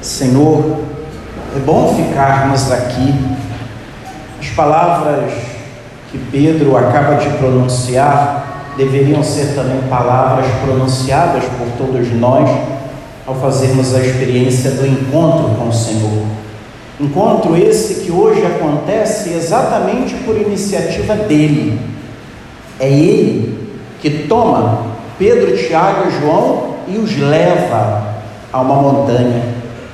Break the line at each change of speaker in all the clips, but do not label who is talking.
Senhor, é bom ficarmos aqui. As palavras que Pedro acaba de pronunciar deveriam ser também palavras pronunciadas por todos nós ao fazermos a experiência do encontro com o Senhor. Encontro esse que hoje acontece exatamente por iniciativa dele. É ele que toma Pedro, Tiago e João e os leva a uma montanha,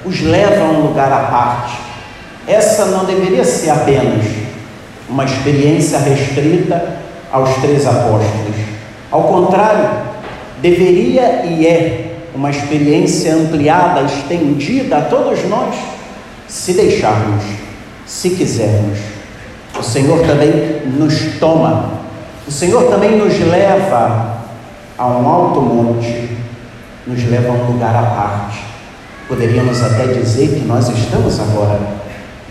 os leva a um lugar à parte. Essa não deveria ser apenas uma experiência restrita aos três apóstolos. Ao contrário, deveria e é uma experiência ampliada, estendida a todos nós, se deixarmos, se quisermos. O Senhor também nos toma, o Senhor também nos leva a um alto monte, nos leva a um lugar à parte. Poderíamos até dizer que nós estamos agora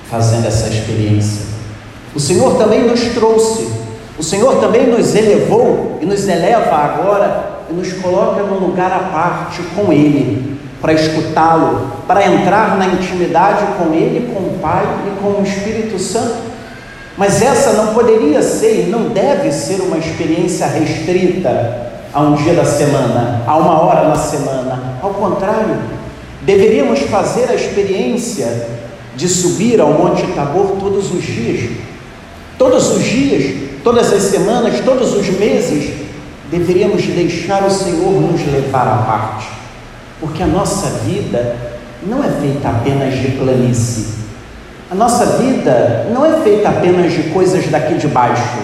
fazendo essa experiência. O Senhor também nos trouxe, o Senhor também nos elevou e nos eleva agora e nos coloca num lugar à parte com Ele, para escutá-lo, para entrar na intimidade com Ele, com o Pai e com o Espírito Santo. Mas essa não poderia ser e não deve ser uma experiência restrita a um dia da semana, a uma hora na semana. Ao contrário, deveríamos fazer a experiência de subir ao Monte Tabor todos os dias. Todos os dias, todas as semanas, todos os meses, deveríamos deixar o Senhor nos levar à parte, porque a nossa vida não é feita apenas de planície, a nossa vida não é feita apenas de coisas daqui de baixo,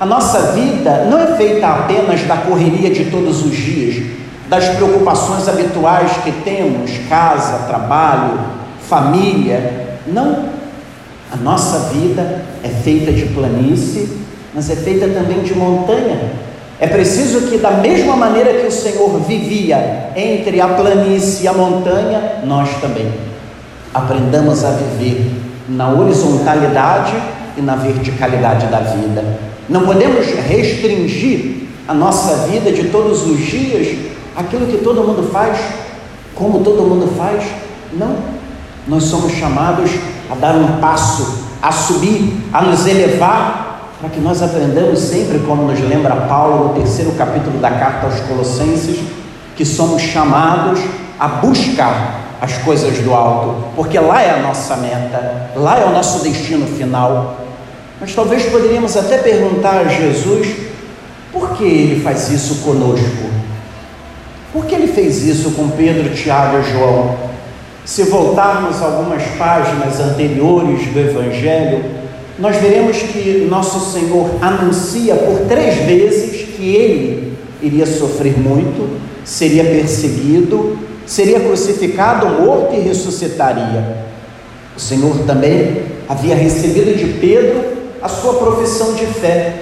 a nossa vida não é feita apenas da correria de todos os dias, das preocupações habituais que temos, casa, trabalho, família. Não. A nossa vida é feita de planície, mas é feita também de montanha. É preciso que, da mesma maneira que o Senhor vivia entre a planície e a montanha, nós também aprendamos a viver na horizontalidade e na verticalidade da vida. Não podemos restringir a nossa vida de todos os dias aquilo que todo mundo faz, como todo mundo faz. Não. Nós somos chamados a dar um passo, a subir, a nos elevar para que nós aprendamos sempre, como nos lembra Paulo no terceiro capítulo da carta aos Colossenses, que somos chamados a buscar as coisas do alto, porque lá é a nossa meta, lá é o nosso destino final. Mas talvez poderíamos até perguntar a Jesus por que ele faz isso conosco? Por que ele fez isso com Pedro, Tiago e João? Se voltarmos algumas páginas anteriores do Evangelho, nós veremos que nosso Senhor anuncia por três vezes que ele iria sofrer muito, seria perseguido, seria crucificado, morto e ressuscitaria. O Senhor também havia recebido de Pedro a sua profissão de fé,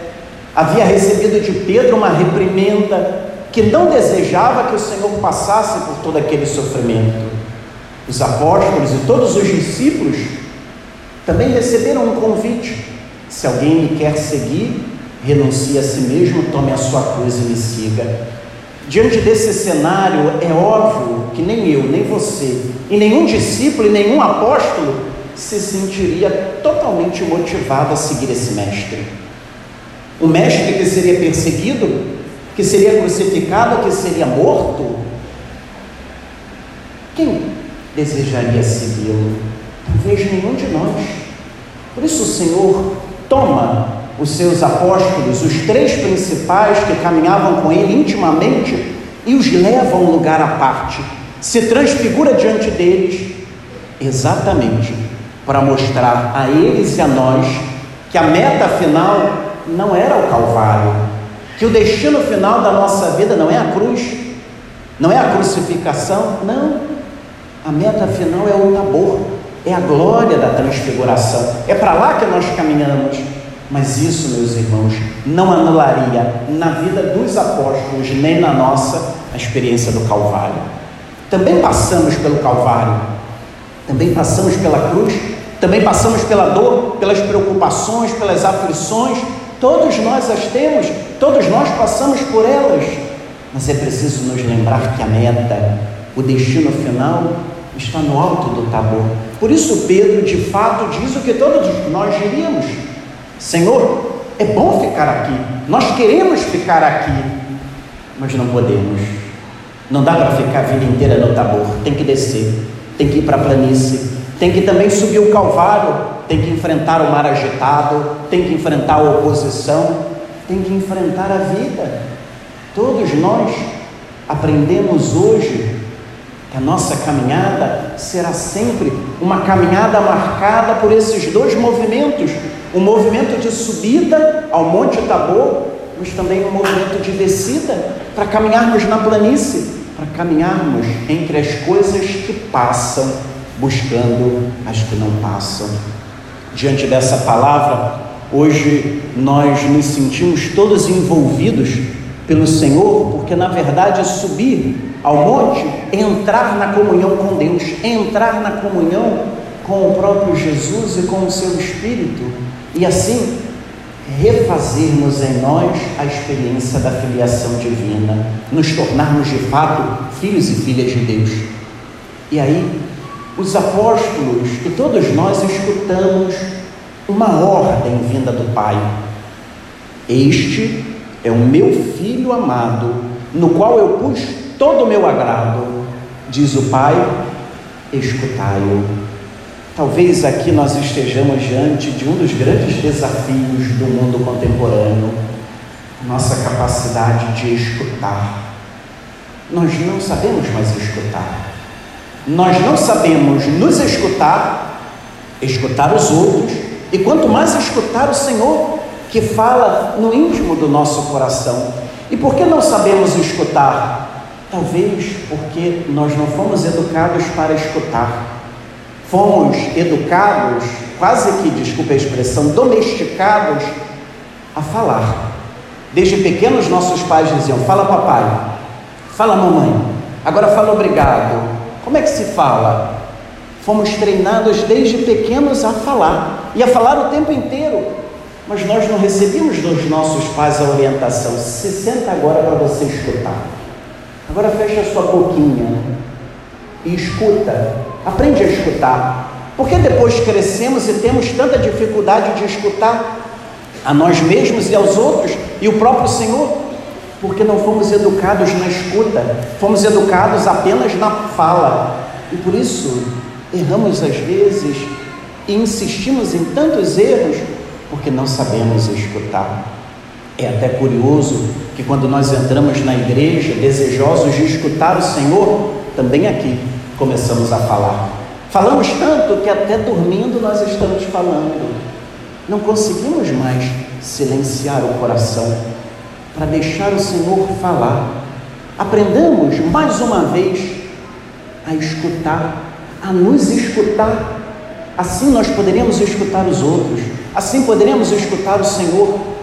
havia recebido de Pedro uma reprimenda que não desejava que o Senhor passasse por todo aquele sofrimento. Os apóstolos e todos os discípulos também receberam um convite: se alguém me quer seguir, renuncie a si mesmo, tome a sua cruz e me siga. Diante desse cenário, é óbvio que nem eu, nem você, e nenhum discípulo e nenhum apóstolo se sentiria totalmente motivado a seguir esse mestre. O mestre que seria perseguido, que seria crucificado, que seria morto. Quem desejaria segui-lo? Talvez nenhum de nós. Por isso o Senhor toma os seus apóstolos, os três principais que caminhavam com ele intimamente, e os leva a um lugar à parte, se transfigura diante deles, exatamente para mostrar a eles e a nós que a meta final não era o Calvário, que o destino final da nossa vida não é a cruz, não é a crucificação, não, a meta final é o Tabor, é a glória da transfiguração. É para lá que nós caminhamos. Mas isso, meus irmãos, não anularia na vida dos apóstolos, nem na nossa, a experiência do Calvário. Também passamos pelo Calvário, também passamos pela cruz, também passamos pela dor, pelas preocupações, pelas aflições. Todos nós as temos, todos nós passamos por elas. Mas é preciso nos lembrar que a meta, o destino final, está no alto do Tabor. Por isso, Pedro de fato diz o que todos nós diríamos: Senhor, é bom ficar aqui, nós queremos ficar aqui, mas não podemos. Não dá para ficar a vida inteira no Tabor, tem que descer, tem que ir para a planície, tem que também subir o Calvário, tem que enfrentar o mar agitado, tem que enfrentar a oposição, tem que enfrentar a vida. Todos nós aprendemos hoje que a nossa caminhada será sempre uma caminhada marcada por esses dois movimentos: o movimento de subida ao Monte Tabor, mas também um movimento de descida para caminharmos na planície, para caminharmos entre as coisas que passam, buscando as que não passam. Diante dessa palavra, hoje nós nos sentimos todos envolvidos pelo Senhor, porque na verdade subir ao monte, entrar na comunhão com Deus, entrar na comunhão com o próprio Jesus e com o seu Espírito, e assim refazermos em nós a experiência da filiação divina, nos tornarmos de fato filhos e filhas de Deus. E aí, os apóstolos e todos nós escutamos uma ordem vinda do Pai: Este é o meu filho amado, no qual eu pus todo o meu agrado, diz o Pai, escutai-o. Talvez aqui nós estejamos diante de um dos grandes desafios do mundo contemporâneo, nossa capacidade de escutar. Nós não sabemos mais escutar. Nós não sabemos nos escutar, escutar os outros, e quanto mais escutar o Senhor, que fala no íntimo do nosso coração. E por que não sabemos escutar? Talvez porque nós não fomos educados para escutar. Fomos educados, quase que, desculpe a expressão, domesticados a falar. Desde pequenos, nossos pais diziam: Fala, papai, fala, mamãe, agora fala obrigado. Como é que se fala? Fomos treinados desde pequenos a falar e a falar o tempo inteiro, mas nós não recebemos dos nossos pais a orientação. Se senta agora para você escutar. Agora fecha a sua boquinha e escuta. Aprende a escutar. Porque depois crescemos e temos tanta dificuldade de escutar a nós mesmos e aos outros e o próprio Senhor? Porque não fomos educados na escuta, fomos educados apenas na fala. E por isso erramos às vezes e insistimos em tantos erros porque não sabemos escutar. É até curioso que quando nós entramos na igreja, desejosos de escutar o Senhor, também aqui começamos a falar. Falamos tanto que até dormindo nós estamos falando. Não conseguimos mais silenciar o coração para deixar o Senhor falar. Aprendamos mais uma vez a escutar, a nos escutar. Assim nós poderemos escutar os outros, assim poderemos escutar o Senhor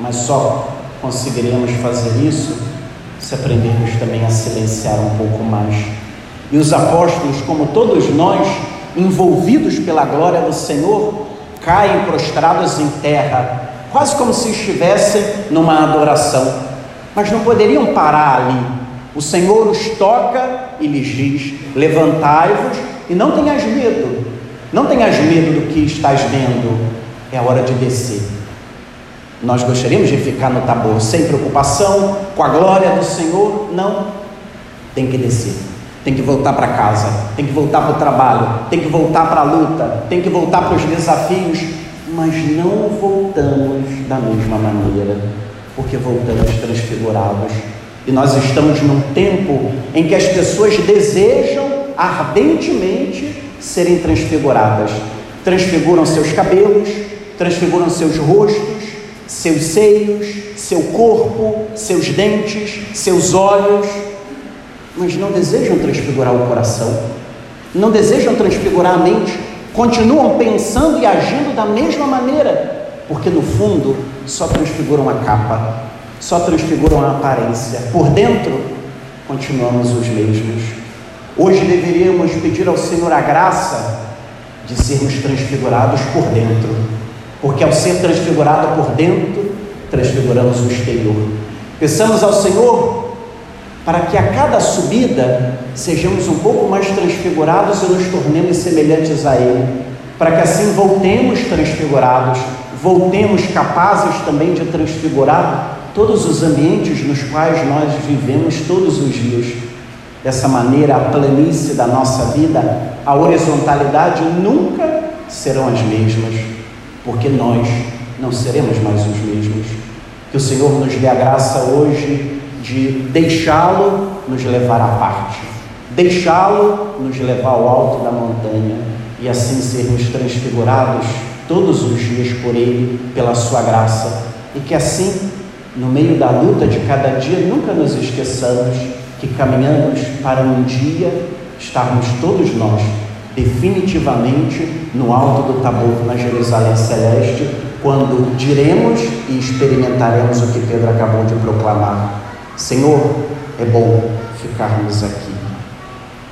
mas só conseguiremos fazer isso se aprendermos também a silenciar um pouco mais. E os apóstolos, como todos nós, envolvidos pela glória do Senhor, caem prostrados em terra, quase como se estivessem numa adoração, mas não poderiam parar ali. O Senhor os toca e lhes diz: Levantai-vos e não tenhas medo, não tenhas medo do que estás vendo, é hora de descer. Nós gostaríamos de ficar no Tabor sem preocupação, com a glória do Senhor? Não. Tem que descer, tem que voltar para casa, tem que voltar para o trabalho, tem que voltar para a luta, tem que voltar para os desafios, mas não voltamos da mesma maneira, porque voltamos transfigurados. E nós estamos num tempo em que as pessoas desejam ardentemente serem transfiguradas. Transfiguram seus cabelos, transfiguram seus rostos, seus seios, seu corpo, seus dentes, seus olhos, mas não desejam transfigurar o coração, não desejam transfigurar a mente, continuam pensando e agindo da mesma maneira, porque no fundo só transfiguram a capa, só transfiguram a aparência, por dentro continuamos os mesmos. Hoje deveríamos pedir ao Senhor a graça de sermos transfigurados por dentro porque ao ser transfigurado por dentro, transfiguramos o exterior. Peçamos ao Senhor para que a cada subida sejamos um pouco mais transfigurados e nos tornemos semelhantes a Ele, para que assim voltemos transfigurados, voltemos capazes também de transfigurar todos os ambientes nos quais nós vivemos todos os dias. Dessa maneira, a planície da nossa vida, a horizontalidade nunca serão as mesmas, porque nós não seremos mais os mesmos. Que o Senhor nos dê a graça hoje de deixá-lo nos levar à parte, deixá-lo nos levar ao alto da montanha e assim sermos transfigurados todos os dias por Ele, pela Sua graça, e que assim, no meio da luta de cada dia, nunca nos esqueçamos que caminhamos para um dia estarmos todos nós definitivamente no alto do Tabor, na Jerusalém Celeste, quando diremos e experimentaremos o que Pedro acabou de proclamar Senhor, é bom ficarmos aqui.